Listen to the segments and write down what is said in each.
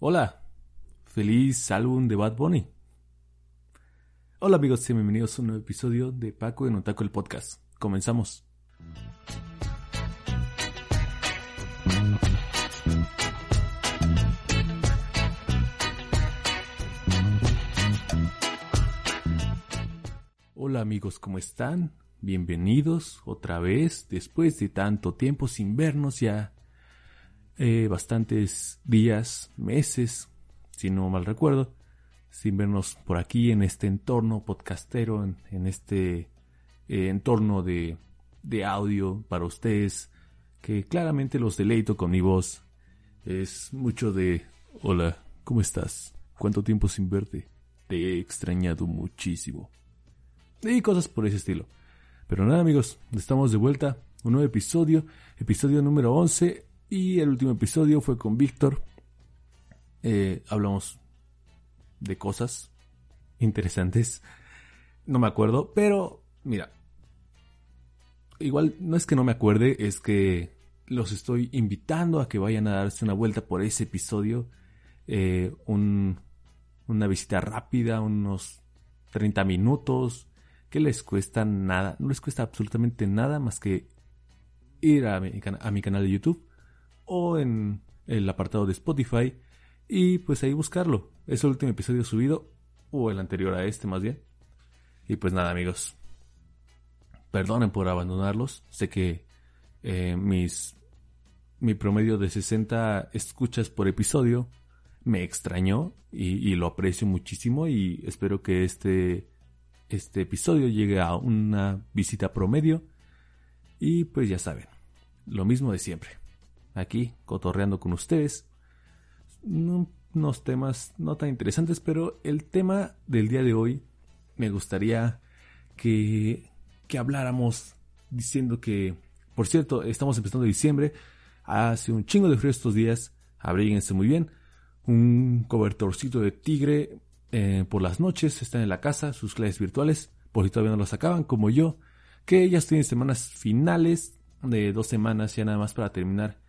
Hola, feliz álbum de Bad Bunny. Hola amigos y bienvenidos a un nuevo episodio de Paco en Otaco el Podcast. Comenzamos. Hola amigos, ¿cómo están? Bienvenidos otra vez después de tanto tiempo sin vernos ya eh, bastantes días, meses, si no mal recuerdo, sin vernos por aquí en este entorno podcastero, en, este eh, entorno de, de audio para ustedes, que claramente los deleito con mi voz. Es mucho de, hola, ¿cómo estás? ¿Cuánto tiempo sin verte? Te he extrañado muchísimo. Y cosas por ese estilo. Pero nada amigos, estamos de vuelta. Un nuevo episodio, episodio número 11 y el último episodio fue con Víctor. Eh, hablamos de cosas interesantes. No me acuerdo, pero mira. Igual no es que no me acuerde, es que los estoy invitando a que vayan a darse una vuelta por ese episodio. Eh, una visita rápida, unos 30 minutos, que les cuesta nada, no les cuesta absolutamente nada más que ir a mi canal de YouTube o en el apartado de Spotify y pues ahí buscarlo. Es el último episodio subido o el anterior a este más bien. Y pues nada amigos, perdonen por abandonarlos. Sé que eh, mis mi promedio de 60 escuchas por episodio me extrañó y, y, lo aprecio muchísimo y espero que este, este episodio llegue a una visita promedio y pues ya saben, lo mismo de siempre aquí cotorreando con ustedes. unos temas no tan interesantes, pero el tema del día de hoy me gustaría que, que habláramos diciendo que, por cierto, estamos empezando diciembre, hace un chingo de frío estos días, abríguense muy bien, un cobertorcito de tigre eh, por las noches, están en la casa, sus clases virtuales, por si todavía no los acaban, como yo, que ya estoy en semanas finales de dos semanas ya nada más para terminar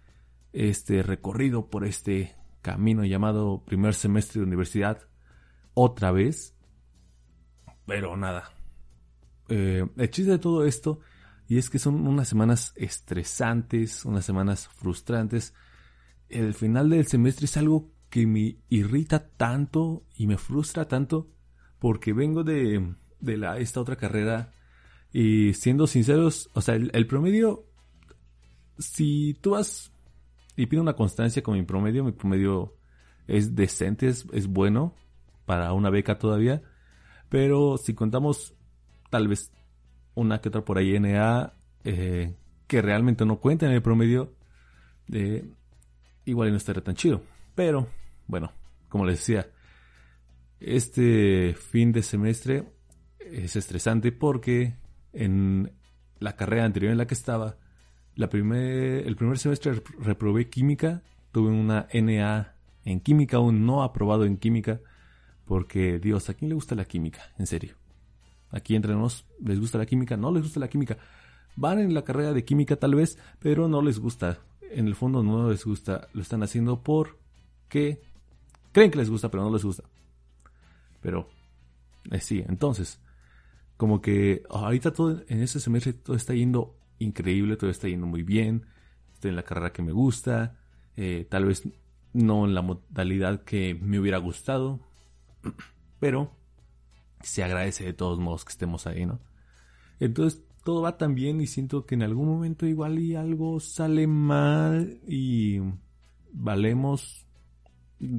este recorrido por este camino llamado primer semestre de universidad otra vez. Pero nada. Eh, el chiste de todo esto, y es que son unas semanas estresantes, unas semanas frustrantes. El final del semestre es algo que me irrita tanto y me frustra tanto porque vengo de, de esta otra carrera y siendo sinceros, o sea, el, el promedio, si tú vas y pido una constancia con mi promedio. Mi promedio es decente, es, bueno para una beca todavía. Pero si contamos tal vez una que otra por ahí NA eh, que realmente no cuenta en el promedio, de igual no estaría tan chido. Pero bueno, como les decía, este fin de semestre es estresante porque en la carrera anterior en la que estaba el primer semestre reprobé química, tuve una NA en química, un no aprobado en química, porque Dios, ¿a quién le gusta la química? En serio. Aquí entre nos, ¿les gusta la química? No les gusta la química. Van en la carrera de química tal vez, pero no les gusta. En el fondo no les gusta. Lo están haciendo porque creen que les gusta, pero no les gusta. Pero, eh, sí, entonces, como que ahorita todo en ese semestre todo está yendo increíble, todo está yendo muy bien, estoy en la carrera que me gusta, eh, tal vez no en la modalidad que me hubiera gustado, pero se agradece de todos modos que estemos ahí, ¿no? Entonces todo va tan bien y siento que en algún momento igual y algo sale mal y valemos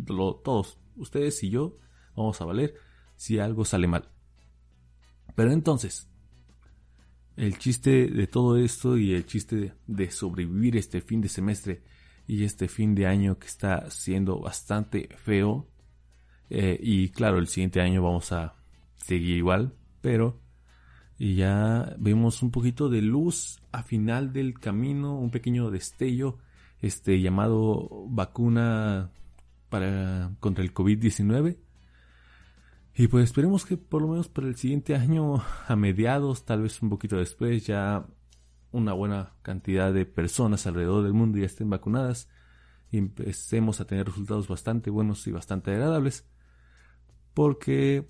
todos, ustedes y yo, vamos a valer si algo sale mal. Pero entonces, el chiste de todo esto y el chiste de, sobrevivir este fin de semestre y este fin de año que está siendo bastante feo. Eh, y claro, el siguiente año vamos a seguir igual, pero y ya vemos un poquito de luz a final del camino, un pequeño destello, este llamado vacuna para contra el COVID-19. Y pues esperemos que por lo menos para el siguiente año, a mediados, tal vez un poquito después, ya una buena cantidad de personas alrededor del mundo ya estén vacunadas y empecemos a tener resultados bastante buenos y bastante agradables. Porque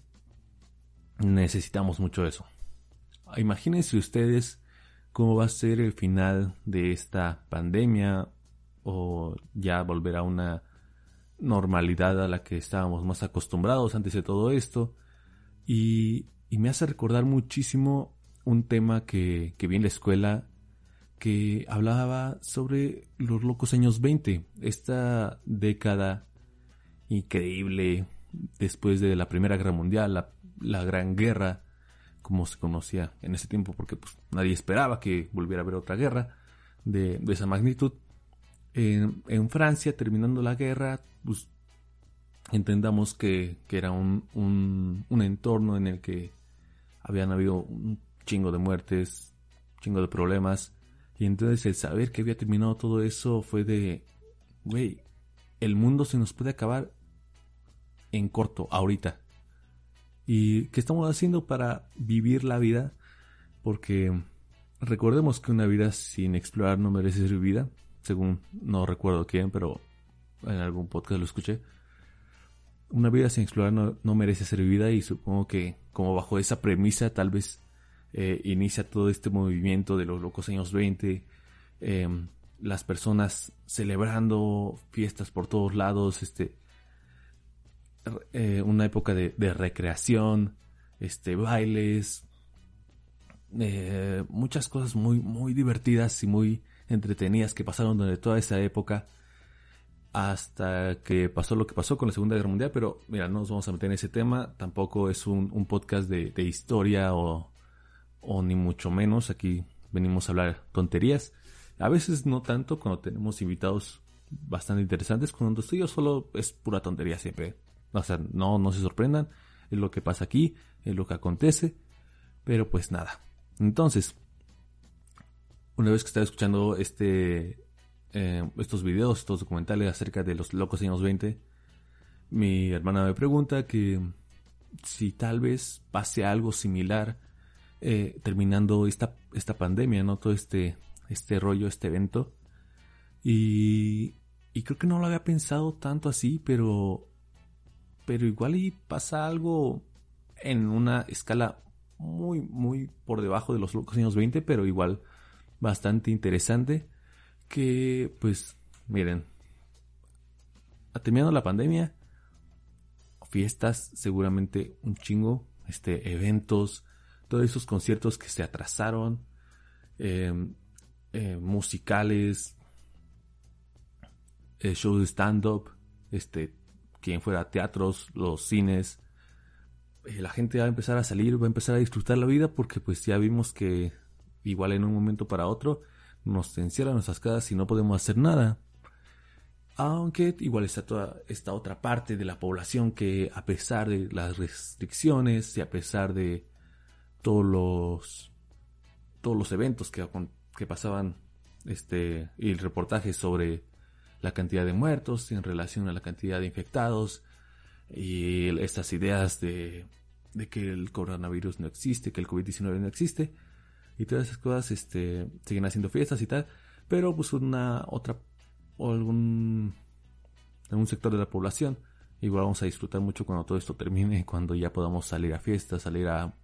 necesitamos mucho eso. Imagínense ustedes cómo va a ser el final de esta pandemia o ya volver a una normalidad a la que estábamos más acostumbrados antes de todo esto. Y, me hace recordar muchísimo un tema que, que vi en la escuela que hablaba sobre los locos años 20, esta década increíble después de la Primera Guerra Mundial, la, la Gran Guerra, como se conocía en ese tiempo, porque pues, nadie esperaba que volviera a haber otra guerra de, esa magnitud. En, Francia, terminando la guerra, pues entendamos que, era un, un, entorno en el que habían habido un chingo de muertes, chingo de problemas, y entonces el saber que había terminado todo eso fue de, güey, el mundo se nos puede acabar en corto, ahorita. ¿Y qué estamos haciendo para vivir la vida? Porque recordemos que una vida sin explorar no merece ser vivida, según no recuerdo quién, pero en algún podcast lo escuché. Una vida sin explorar no, merece ser vivida y supongo que como bajo esa premisa tal vez eh, inicia todo este movimiento de los locos años 20, em, las personas celebrando fiestas por todos lados, este, eh, una época de, recreación, este, bailes, eh, muchas cosas muy, muy divertidas y muy entretenidas que pasaron durante toda esa época hasta que pasó lo que pasó con la Segunda Guerra Mundial, pero mira, no nos vamos a meter en ese tema, tampoco es un, podcast de, historia o, o, ni mucho menos, aquí venimos a hablar tonterías, a veces no tanto cuando tenemos invitados bastante interesantes, cuando estoy yo solo es pura tontería siempre, o sea, no, no se sorprendan, es lo que pasa aquí, es lo que acontece, pero pues nada. Entonces, una vez que estaba escuchando este, eh, estos videos, estos documentales acerca de los locos años 20, mi hermana me pregunta que si tal vez pase algo similar eh, terminando esta, esta pandemia, ¿no? Todo este, este rollo, este evento. Y, y creo que no lo había pensado tanto así, pero pero igual y pasa algo en una escala muy, muy por debajo de los locos años 20, pero igual bastante interesante. Que, pues, miren, terminando la pandemia, fiestas, seguramente un chingo, este, eventos, todos esos conciertos que se atrasaron, em, eh, musicales, eh, shows de stand-up, este, quien fuera teatros, los cines, eh, la gente va a empezar a salir, va a empezar a disfrutar la vida porque pues ya vimos que igual en un momento para otro nos encierran nuestras casas y no podemos hacer nada. Aunque igual está toda esta otra parte de la población que a pesar de las restricciones y a pesar de todos los todos los eventos que, que pasaban este y el reportaje sobre la cantidad de muertos en relación a la cantidad de infectados y estas ideas de, que el coronavirus no existe, que el COVID-19 no existe y todas esas cosas este, siguen haciendo fiestas y tal, pero pues una otra o algún algún sector de la población igual vamos a disfrutar mucho cuando todo esto termine, cuando ya podamos salir a fiestas, salir a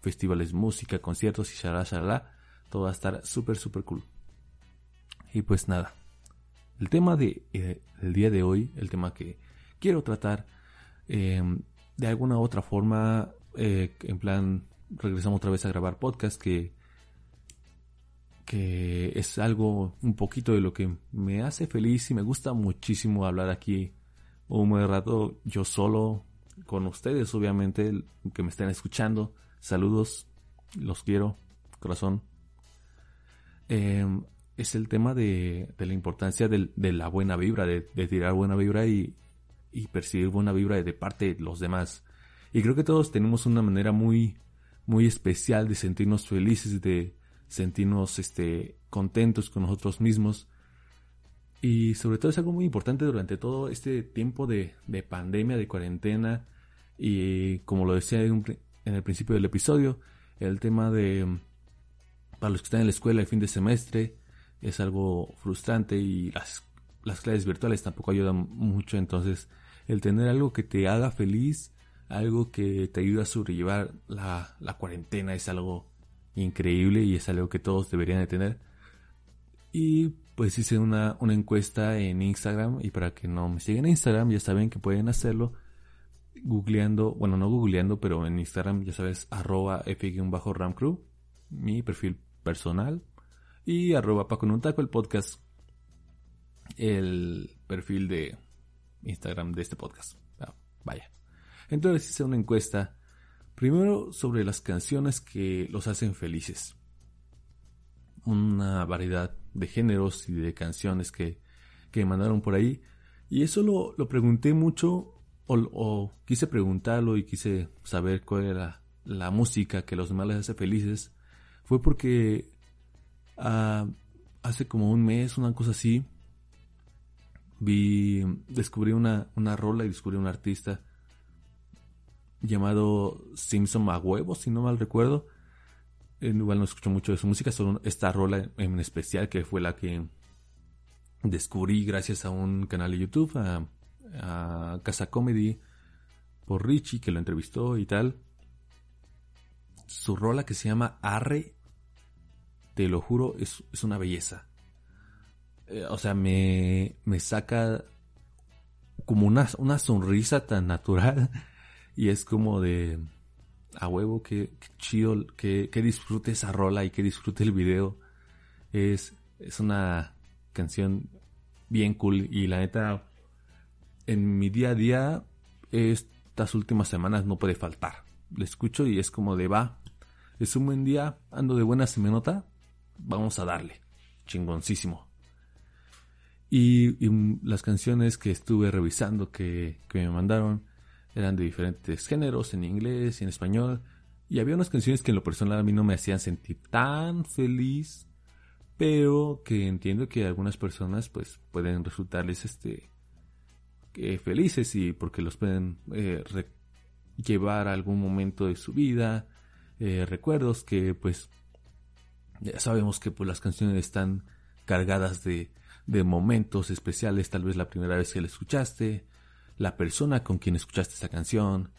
festivales, música, conciertos y shalala, shalala, todo va a estar súper, súper cool. Y pues nada, el tema de, eh, del día de hoy, el tema que quiero tratar, em, de alguna u otra forma, eh, en plan, regresamos otra vez a grabar podcast, que, que es algo un poquito de lo que me hace feliz y me gusta muchísimo hablar aquí un buen rato yo solo con ustedes, obviamente, que me estén escuchando. Saludos, los quiero, corazón. Em, es el tema de, la importancia de la buena vibra, de, tirar buena vibra y, percibir buena vibra de parte de los demás. Y creo que todos tenemos una manera muy, muy especial de sentirnos felices, de sentirnos este, contentos con nosotros mismos. Y sobre todo es algo muy importante durante todo este tiempo de, pandemia, de cuarentena. Y como lo decía en, en el principio del episodio, el tema de, para los que están en la escuela el fin de semestre, es algo frustrante y las, las clases virtuales tampoco ayudan mucho. Entonces, el tener algo que te haga feliz, algo que te ayude a sobrellevar la, la cuarentena es algo increíble y es algo que todos deberían de tener. Y pues hice una, una encuesta en Instagram y para que no me sigan en Instagram ya saben que pueden hacerlo googleando, bueno no googleando, pero en Instagram ya sabes arroba f-ramcrew, mi perfil personal y arroba Paco un taco el podcast, el perfil de Instagram de este podcast. Ah, vaya. Entonces hice una encuesta, primero sobre las canciones que los hacen felices. Una variedad de géneros y de canciones que, que mandaron por ahí. Y eso lo, lo pregunté mucho o, quise preguntarlo y quise saber cuál era la música que los demás les hace felices. Fue porque Ah, hace como un mes, una cosa así, vi, descubrí una, una rola y descubrí un artista llamado Simpson a huevo, si no mal recuerdo. Igual no escucho mucho de su música, solo esta rola en especial que fue la que descubrí gracias a un canal de YouTube, a, Casa Comedy, por Richie, que lo entrevistó y tal. Su rola que se llama Arre te lo juro, es, una belleza. Eh, o sea, me, me saca como una, una sonrisa tan natural y es como de a huevo que, chido que, que, disfrute esa rola y que disfrute el video es, es una canción bien cool y la neta en mi día a día estas últimas semanas no puede faltar le escucho y es como de va es un buen día ando de buena se me nota vamos a darle. Chingoncísimo. Y, las canciones que estuve revisando que, me mandaron eran de diferentes géneros, en inglés y en español. Y había unas canciones que en lo personal a mí no me hacían sentir tan feliz, pero que entiendo que algunas personas pues pueden resultarles este felices y porque los pueden eh, llevar a algún momento de su vida, eh, recuerdos que pues ya sabemos que pues, las canciones están cargadas de, momentos especiales, tal vez la primera vez que la escuchaste, la persona con quien escuchaste esta canción,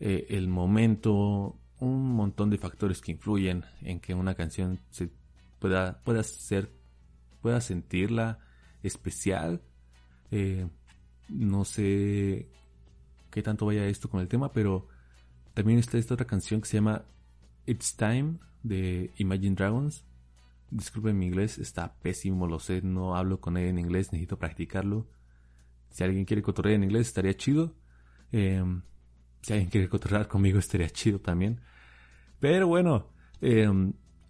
eh, el momento, un montón de factores que influyen en que una canción se pueda, ser, pueda sentirla especial. Eh, no sé qué tanto vaya esto con el tema, pero también está esta otra canción que se llama It's Time de Imagine Dragons. Disculpen mi inglés, está pésimo, lo sé, no hablo con él en inglés, necesito practicarlo. Si alguien quiere cotorrear en inglés, estaría chido. Em, si alguien quiere cotorrear conmigo, estaría chido también. Pero bueno, eh,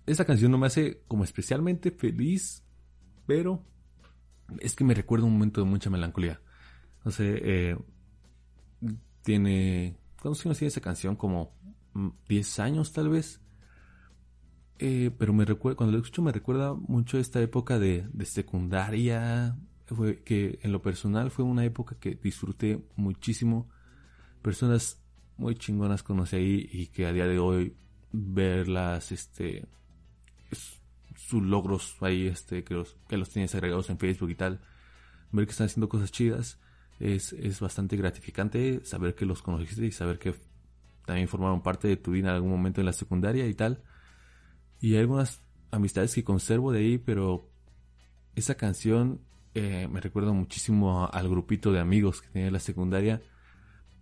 esta canción no me hace como especialmente feliz, pero es que me recuerda un momento de mucha melancolía. No sé, eh, tiene... ¿Cuántos años tiene esa canción? Como 10 años tal vez. Eh, pero me recuerda, cuando lo escucho me recuerda mucho esta época de, secundaria, fue, que en lo personal fue una época que disfruté muchísimo. Personas muy chingonas conocí ahí y que a día de hoy verlas, este, sus logros ahí, este, que los, que los tienes agregados en Facebook y tal, ver que están haciendo cosas chidas, es, es bastante gratificante saber que los conociste y saber que también formaron parte de tu vida en algún momento en la secundaria y tal. Y hay algunas amistades que conservo de ahí, pero esa canción eh, me recuerda muchísimo al grupito de amigos que tenía en la secundaria.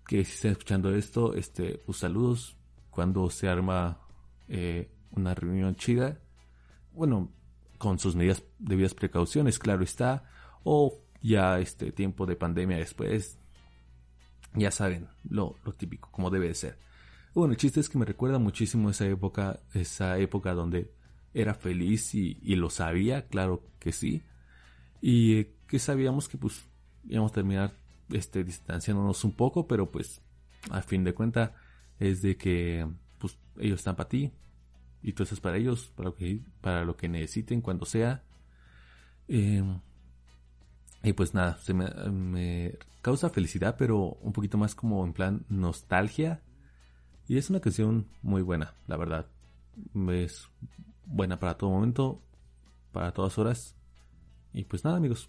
Que si están escuchando esto, este, pues saludos cuando se arma eh, una reunión chida. Bueno, con sus medidas, debidas precauciones, claro está. O ya este tiempo de pandemia después, ya saben, lo, lo típico, como debe de ser. Bueno, el chiste es que me recuerda muchísimo esa época, esa época donde era feliz y, lo sabía, claro que sí. Y que sabíamos que pues íbamos a terminar este, distanciándonos un poco, pero pues a fin de cuentas es de que pues ellos están para ti y tú estás para ellos, para lo que, para lo que necesiten cuando sea. Em, y pues nada, se me, causa felicidad, pero un poquito más como en plan nostalgia. Y es una canción muy buena, la verdad. Es buena para todo momento, para todas horas. Y pues nada, amigos.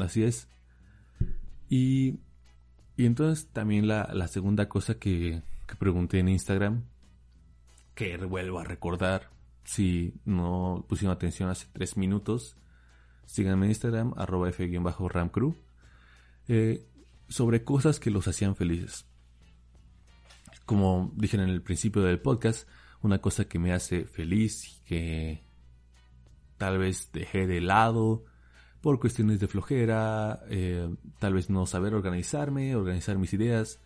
Así es. Y, y entonces también la, la segunda cosa que, que pregunté en Instagram, que vuelvo a recordar, si no pusieron atención hace tres minutos, síganme en Instagram, arroba f-ramcrew, eh, sobre cosas que los hacían felices. Como dije en el principio del podcast, una cosa que me hace feliz que tal vez dejé de lado por cuestiones de flojera, eh, tal vez no saber organizarme, organizar mis ideas,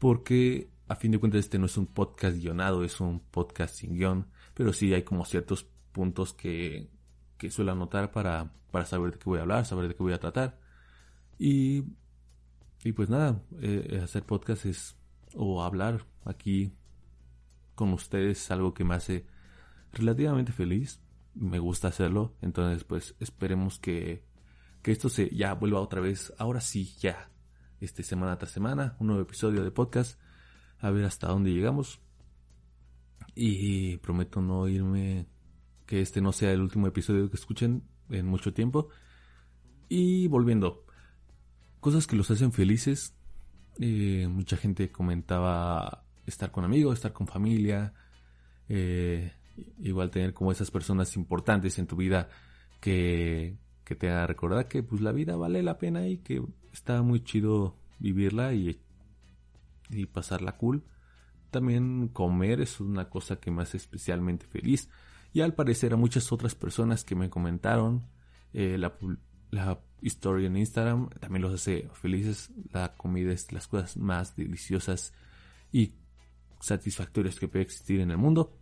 porque a fin de cuentas este no es un podcast guionado, es un podcast sin guion, pero sí hay como ciertos puntos que, que suelo anotar para, para saber de qué voy a hablar, saber de qué voy a tratar. Y, y pues nada, eh, hacer podcast es, o hablar aquí con ustedes algo que me hace relativamente feliz. Me gusta hacerlo. Entonces, pues esperemos que, que esto se ya vuelva otra vez. Ahora sí, ya. Este semana tras semana, un nuevo episodio de podcast. A ver hasta dónde llegamos. Y prometo no irme. Que este no sea el último episodio que escuchen en mucho tiempo. Y volviendo. Cosas que los hacen felices. Eh, mucha gente comentaba estar con amigos, estar con familia, eh, igual tener como esas personas importantes en tu vida que, que te hagan recordar que pues la vida vale la pena y que está muy chido vivirla y, y pasarla cool. También comer es una cosa que me hace especialmente feliz. Y al parecer a muchas otras personas que me comentaron eh, la, la historia en Instagram también los hace felices. La comida es las cosas más deliciosas y satisfactorias que puede existir en el mundo.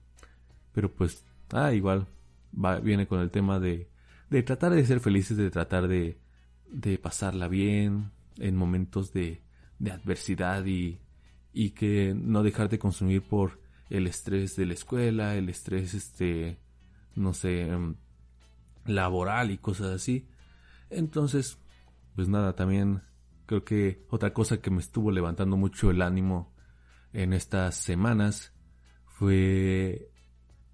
Pero pues, ah, igual va, viene con el tema de, de tratar de ser felices, de tratar de, de pasarla bien en momentos de, de adversidad y, y que no dejarte consumir por el estrés de la escuela, el estrés, este, no sé, em, laboral y cosas así. Entonces, pues nada, también creo que otra cosa que me estuvo levantando mucho el ánimo en estas semanas fue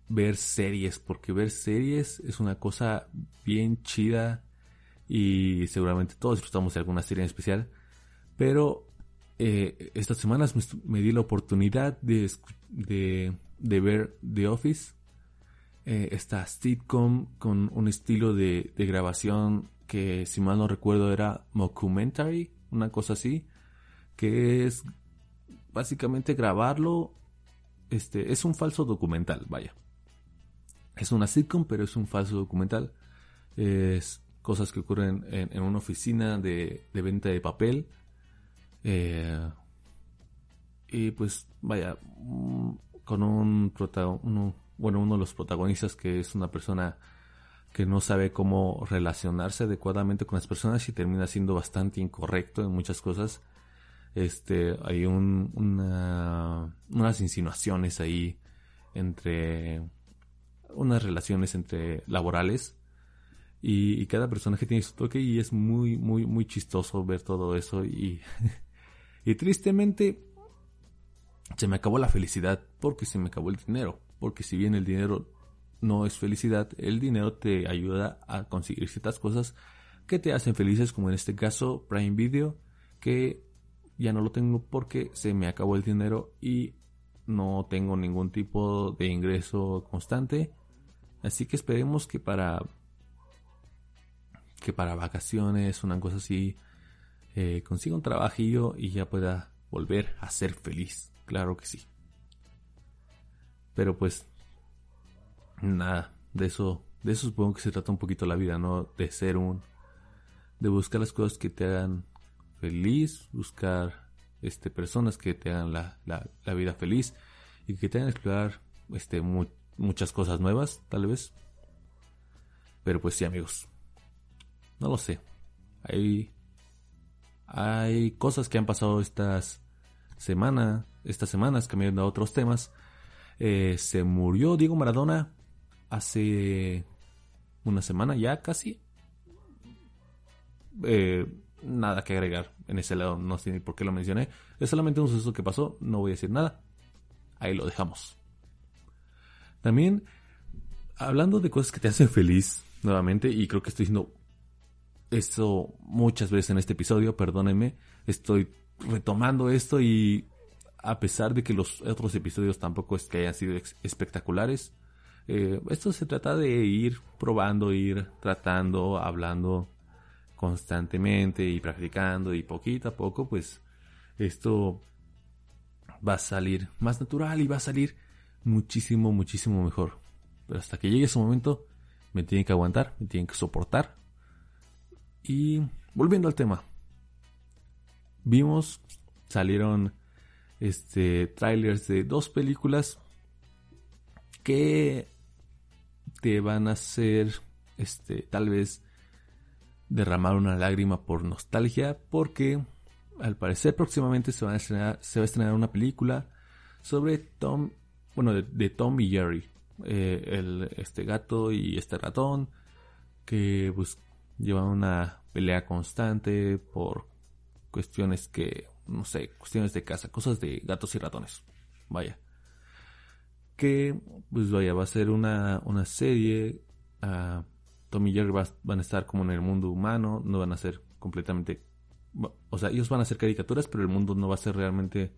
ver series, porque ver series es una cosa bien chida y seguramente todos disfrutamos de alguna serie en especial, pero eh, estas semanas me, di la oportunidad de, de, ver The Office, eh, esta sitcom con un estilo de, grabación que si mal no recuerdo era mockumentary, una cosa así, que es básicamente grabarlo, este, es un falso documental, vaya. Es una sitcom, pero es un falso documental. Es cosas que ocurren en, una oficina de, venta de papel. Eh, y pues, vaya, mm, con un uno, bueno, uno de los protagonistas que es una persona que no sabe cómo relacionarse adecuadamente con las personas y termina siendo bastante incorrecto en muchas cosas este, hay un, unas insinuaciones ahí entre unas relaciones entre laborales y, cada personaje tiene su toque y es muy, muy, muy chistoso ver todo eso y, y tristemente se me acabó la felicidad porque se me acabó el dinero, porque si bien el dinero no es felicidad, el dinero te ayuda a conseguir ciertas cosas que te hacen felices, como en este caso Prime Video, que ya no lo tengo porque se me acabó el dinero y no tengo ningún tipo de ingreso constante. Así que esperemos que para que para vacaciones, una cosa así, eh, consiga un trabajillo y ya pueda volver a ser feliz. Claro que sí. Pero pues nada, de eso, de eso supongo que se trata un poquito la vida, ¿no? De ser un, de buscar las cosas que te hagan feliz, buscar este, personas que te hagan la, la, vida feliz y que te hagan explorar este, muchas cosas nuevas, tal vez. Pero pues sí, amigos. No lo sé. Hay, hay cosas que han pasado estas semana, estas semanas, cambiando a otros temas. Eh, se murió Diego Maradona hace una semana ya casi. Eh, nada que agregar en ese lado, no sé ni por qué lo mencioné. Es solamente un suceso que pasó, no voy a decir nada. Ahí lo dejamos. También, hablando de cosas que te hacen feliz, nuevamente, y creo que estoy diciendo esto muchas veces en este episodio, perdónenme, estoy retomando esto y a pesar de que los otros episodios tampoco es que hayan sido espectaculares, eh, esto se trata de ir probando, ir tratando, hablando constantemente y practicando y poquito a poco, pues esto va a salir más natural y va a salir muchísimo, muchísimo mejor. Pero hasta que llegue ese momento, me tienen que aguantar, me tienen que soportar. Y volviendo al tema, vimos, salieron este trailers de dos películas que te van a hacer este tal vez derramar una lágrima por nostalgia porque al parecer próximamente se, va a estrenar, se va a estrenar una película sobre Tom, bueno, de, Tom y Jerry, eh, el, este gato y este ratón que pues llevan una pelea constante por cuestiones que, no sé, cuestiones de casa, cosas de gatos y ratones, vaya. Que, pues vaya, va a ser una, una serie. Uh, Tom y Jerry van a estar como en el mundo humano, no van a ser completamente o sea, ellos van a hacer caricaturas, pero el mundo no va a ser realmente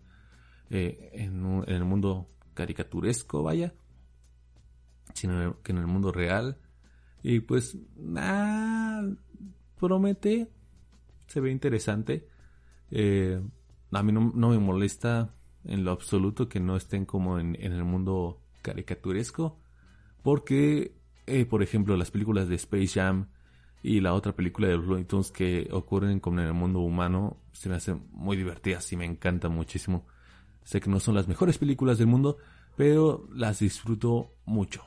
eh, en, el mundo caricaturesco, vaya, sino que en el mundo real. Y pues, nada, promete, se ve interesante. Eh, a mí no, me molesta en lo absoluto que no estén como en, el mundo caricaturesco, porque, eh, por ejemplo, las películas de Space Jam, y la otra película de Looney Tunes que ocurren como en el mundo humano se me hacen muy divertidas y me encantan muchísimo. Sé que no son las mejores películas del mundo, pero las disfruto mucho.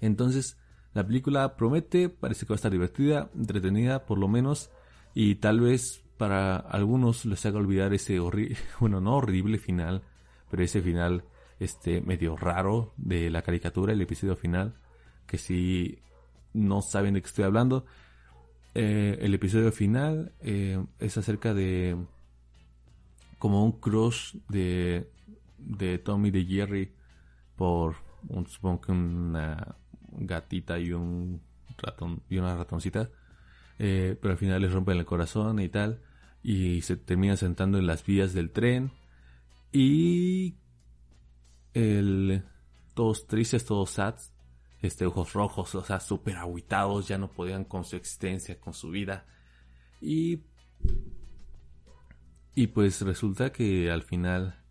Entonces, la película promete, parece que va a estar divertida, entretenida por lo menos, y tal vez para algunos les haga olvidar ese horrible, bueno, no horrible final, pero ese final este medio raro de la caricatura, el episodio final, que sí no saben de qué estoy hablando, eh, el episodio final eh, es acerca de como un crush de, de Tommy de Jerry por supongo que una gatita y un ratón y una ratoncita eh, pero al final les rompen el corazón y tal y se termina sentando en las vías del tren y todos tristes todos sad este, ojos rojos, o sea, súper aguitados, ya no podían con su existencia, con su vida. Y, y pues resulta que al final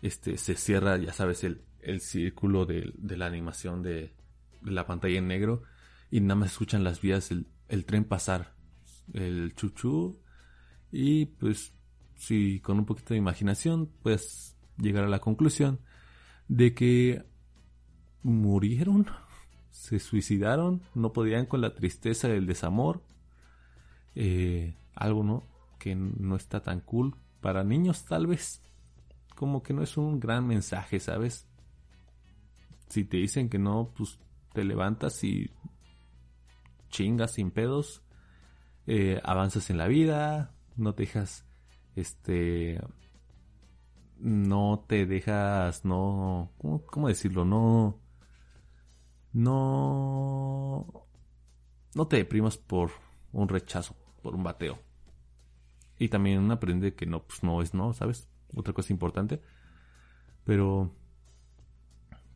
este, se cierra, ya sabes, el, el círculo de, la animación de, de, la pantalla en negro y nada más escuchan las vías, el, el tren pasar, el chuchu. Y pues, si con un poquito de imaginación puedes llegar a la conclusión de que murieron se suicidaron, no podían con la tristeza del desamor. Eh, algo, ¿no? Que no está tan cool. Para niños tal vez. Como que no es un gran mensaje, ¿sabes? Si te dicen que no, pues te levantas y chingas sin pedos. Eh, avanzas en la vida. No te dejas, este... No te dejas, no... cómo decirlo? No no, no te deprimas por un rechazo, por un bateo. Y también aprende que no, pues no es no, ¿sabes? Otra cosa importante. Pero,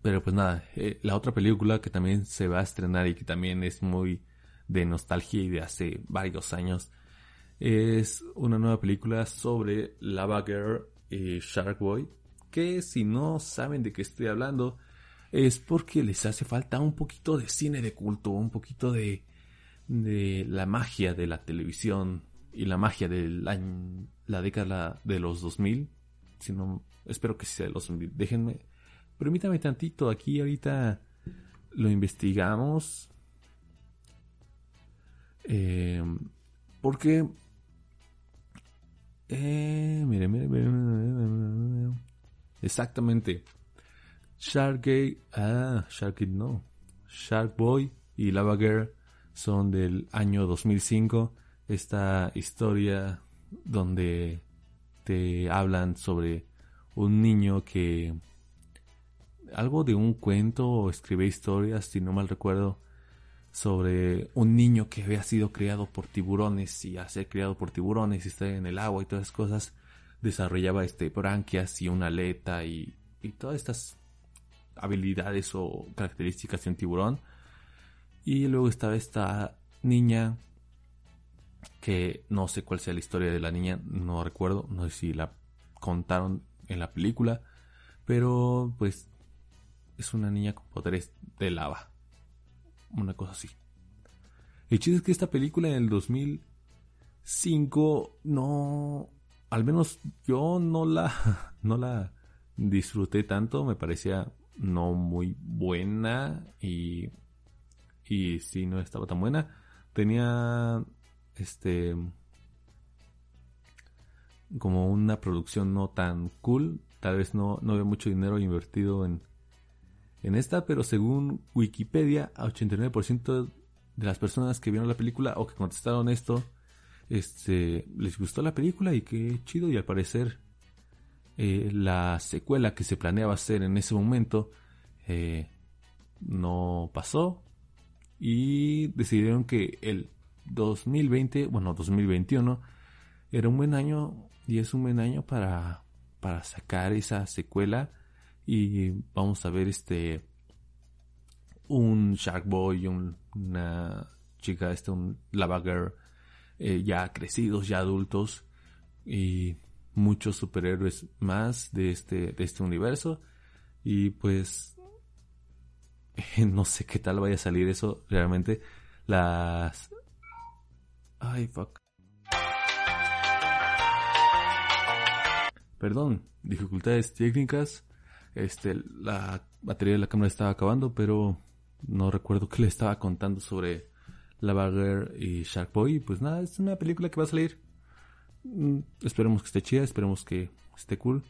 pero pues nada, eh, la otra película que también se va a estrenar y que también es muy de nostalgia y de hace varios años es una nueva película sobre Lava Girl y Shark Boy. Que si no saben de qué estoy hablando, es porque les hace falta un poquito de cine de culto, un poquito de, de la magia de la televisión y la magia de la, la década de los 2000. Si no, espero que sea de los 2000. Déjenme permítame tantito, aquí ahorita lo investigamos. Eh, porque... Eh, mire, mire, mire, Exactamente. Sharkgate, ah, Sharkgate no. Shark Boy y Lava Girl son del año 2005. Esta historia donde te hablan sobre un niño que algo de un cuento o escribe historias, si no mal recuerdo, sobre un niño que había sido criado por tiburones y a ser criado por tiburones y está en el agua y todas esas cosas, desarrollaba este branquias y una aleta y, y todas estas habilidades o características de un tiburón. Y luego estaba esta niña que no sé cuál sea la historia de la niña, no recuerdo, no sé si la contaron en la película, pero pues es una niña con poderes de lava, una cosa así. El chiste es que esta película en el 2005 no, al menos yo no la, no la disfruté tanto, me parecía no muy buena y y si no estaba tan buena tenía este como una producción no tan cool tal vez no no había mucho dinero invertido en en esta pero según Wikipedia 89% de las personas que vieron la película o que contestaron esto este les gustó la película y qué chido y al parecer eh, la secuela que se planeaba hacer en ese momento eh, no pasó y decidieron que el 2020, bueno 2021 era un buen año y es un buen año para, para sacar esa secuela y vamos a ver este un Shark Boy, una chica, este, un Lava Girl, eh, ya crecidos, ya adultos y muchos superhéroes más de este, de este universo. Y pues no sé qué tal vaya a salir eso realmente. Las... Ay, fuck. Perdón, dificultades técnicas. Este, la batería de la cámara estaba acabando, pero no recuerdo qué le estaba contando sobre La Bagger y Shark Boy. Pues nada, es una película que va a salir Mm, esperemos que esté chida, esperemos que esté cool.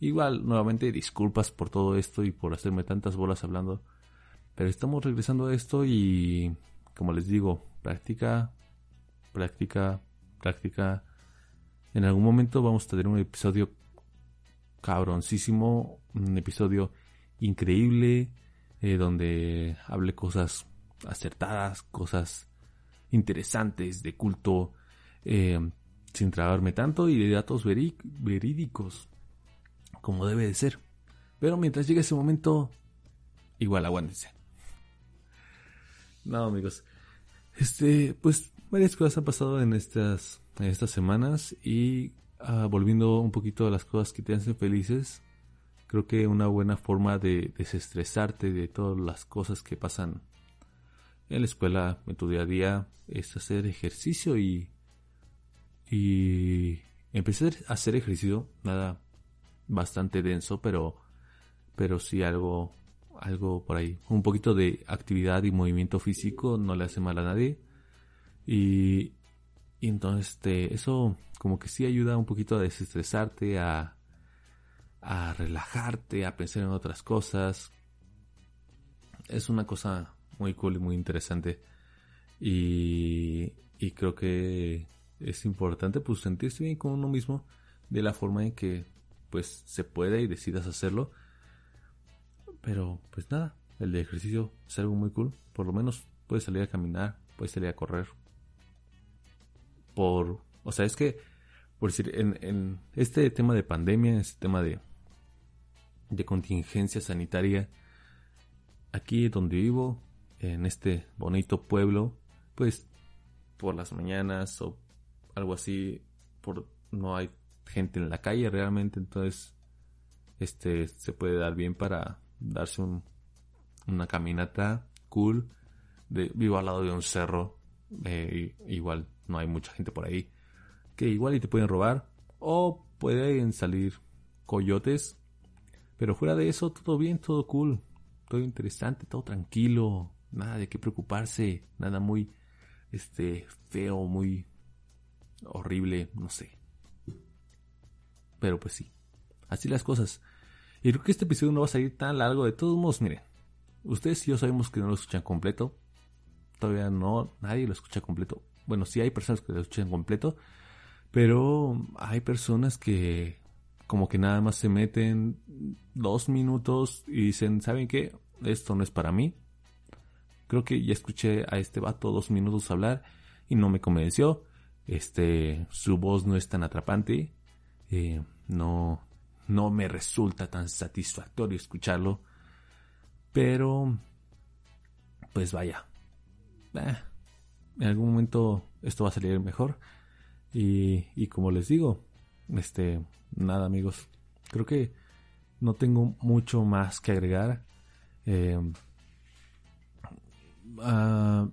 Igual, nuevamente, disculpas por todo esto y por hacerme tantas bolas hablando. Pero estamos regresando a esto y, como les digo, práctica, práctica, práctica. En algún momento vamos a tener un episodio cabroncísimo, un episodio increíble, eh, donde hable cosas acertadas, cosas interesantes de culto, eh, sin tragarme tanto y de datos verídicos como debe de ser. Pero mientras llegue ese momento, igual aguántense. No, amigos. Este, pues varias cosas han pasado en estas, en estas semanas y ah, volviendo un poquito a las cosas que te hacen felices, creo que una buena forma de desestresarte de todas las cosas que pasan en la escuela, en tu día a día, es hacer ejercicio y y empecé a hacer ejercicio, nada bastante denso, pero, pero sí algo, algo por ahí. Un poquito de actividad y movimiento físico no le hace mal a nadie. Y, entonces este, eso como que sí ayuda un poquito a desestresarte, a, relajarte, a pensar en otras cosas. Es una cosa muy cool y muy interesante. Y, creo que es importante pues sentirse bien con uno mismo de la forma en que pues se puede y decidas hacerlo. Pero pues nada, el de ejercicio es algo muy cool. Por lo menos puedes salir a caminar, puedes salir a correr. Por, o sea, es que, por decir, en, este tema de pandemia, este tema de, de contingencia sanitaria, aquí donde vivo, en este bonito pueblo, pues por las mañanas o algo así, por no hay gente en la calle realmente, entonces este se puede dar bien para darse un, una caminata cool. De, vivo al lado de un cerro, eh, igual no hay mucha gente por ahí, que igual y te pueden robar o pueden salir coyotes, Pero fuera de eso, todo bien, todo cool, todo interesante, todo tranquilo, nada de qué preocuparse, nada muy este feo, muy horrible, no sé. Pero pues sí, así las cosas. Y creo que este episodio no va a salir tan largo. De todos modos, miren, ustedes y yo sabemos que no lo escuchan completo. Todavía no, nadie lo escucha completo. Bueno, sí hay personas que lo escuchan completo, pero hay personas que como que nada más se meten dos minutos y dicen, ¿saben qué? Esto no es para mí. Creo que ya escuché a este vato dos minutos hablar y no me convenció. Este, su voz no es tan atrapante. Eh, no, no me resulta tan satisfactorio escucharlo. Pero, pues vaya. Eh, en algún momento esto va a salir mejor. Y, como les digo, este, nada amigos. Creo que no tengo mucho más que agregar. Eh, ah,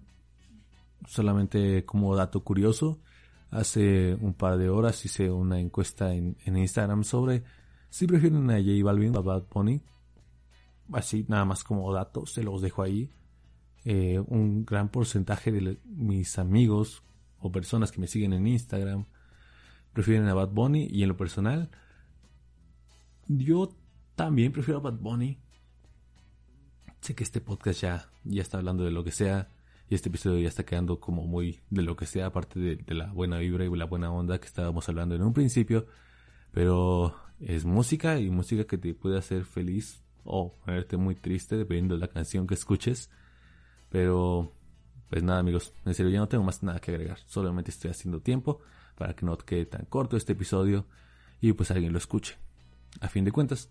solamente como dato curioso, hace un par de horas hice una encuesta en, Instagram sobre si prefieren a J Balvin a Bad Bunny. Así, nada más como dato, se los dejo ahí. Eh, un gran porcentaje de mis amigos o personas que me siguen en Instagram prefieren a Bad Bunny y en lo personal yo también prefiero a Bad Bunny. Sé que este podcast ya, ya está hablando de lo que sea y este episodio ya está quedando como muy de lo que sea, aparte de, la buena vibra y la buena onda que estábamos hablando en un principio. Pero es música y música que te puede hacer feliz o ponerte muy triste dependiendo de la canción que escuches. Pero, pues nada amigos, en serio ya no tengo más nada que agregar. Solamente estoy haciendo tiempo para que no quede tan corto este episodio y pues alguien lo escuche. A fin de cuentas,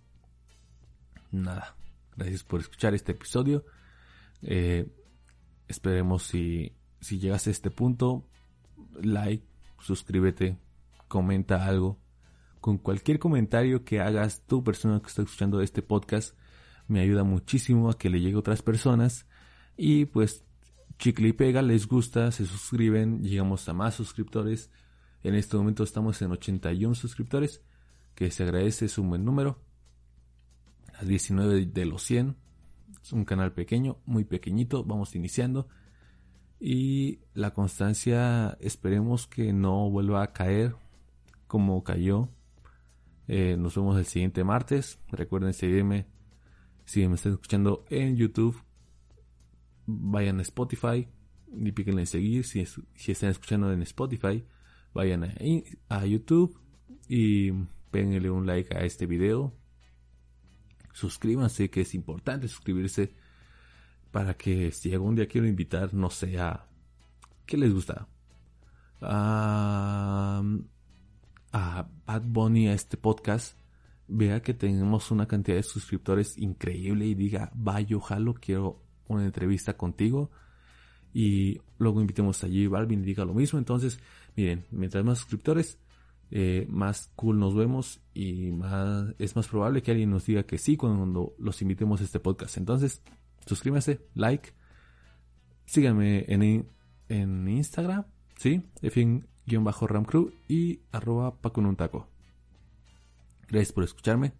nada. Gracias por escuchar este episodio. Eh, esperemos si, si llegas a este punto, like, suscríbete, comenta algo. Con cualquier comentario que hagas tu persona que está escuchando este podcast, me ayuda muchísimo a que le llegue a otras personas. Y pues, chicle y pega, les gusta, se suscriben, llegamos a más suscriptores. En este momento estamos en 81 suscriptores, que se agradece, es un buen número. A 19 de los 100. Es un canal pequeño, muy pequeñito, vamos iniciando. Y la constancia esperemos que no vuelva a caer como cayó. Eh, nos vemos el siguiente martes. Recuerden seguirme si me están escuchando en YouTube. Vayan a Spotify y píquenle en seguir si, si están escuchando en Spotify vayan a, YouTube y péguenle un like a este video. Suscríbanse, que es importante suscribirse para que si algún día quiero invitar, no sea, ¿qué les gusta? a Bad Bunny a este podcast, vea que tenemos una cantidad de suscriptores increíble y diga, vaya, ojalá quiero una entrevista contigo. Y luego invitemos allí Balvin y diga lo mismo. Entonces, Miren, mientras más suscriptores, eh, más cool nos vemos y más es más probable que alguien nos diga que sí cuando los invitemos a este podcast. Entonces, suscríbanse, like, síganme en, en Instagram, ¿sí? Efin-ramcrew y arroba taco. Gracias por escucharme.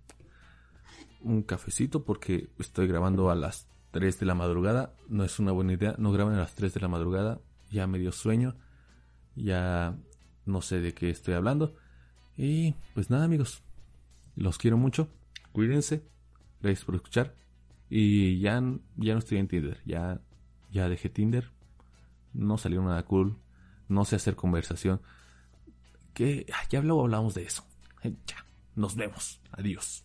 Un cafecito porque estoy grabando a las 3 de la madrugada. No es una buena idea. No graben a las 3 de la madrugada. Ya me dio sueño ya no sé de qué estoy hablando. Y pues nada amigos, los quiero mucho, cuídense, gracias por escuchar. Y ya, ya no estoy en Tinder, ya, ya dejé Tinder, no salió nada cool, no sé hacer conversación. Que ya hablamos de eso. Ya, nos vemos, adiós.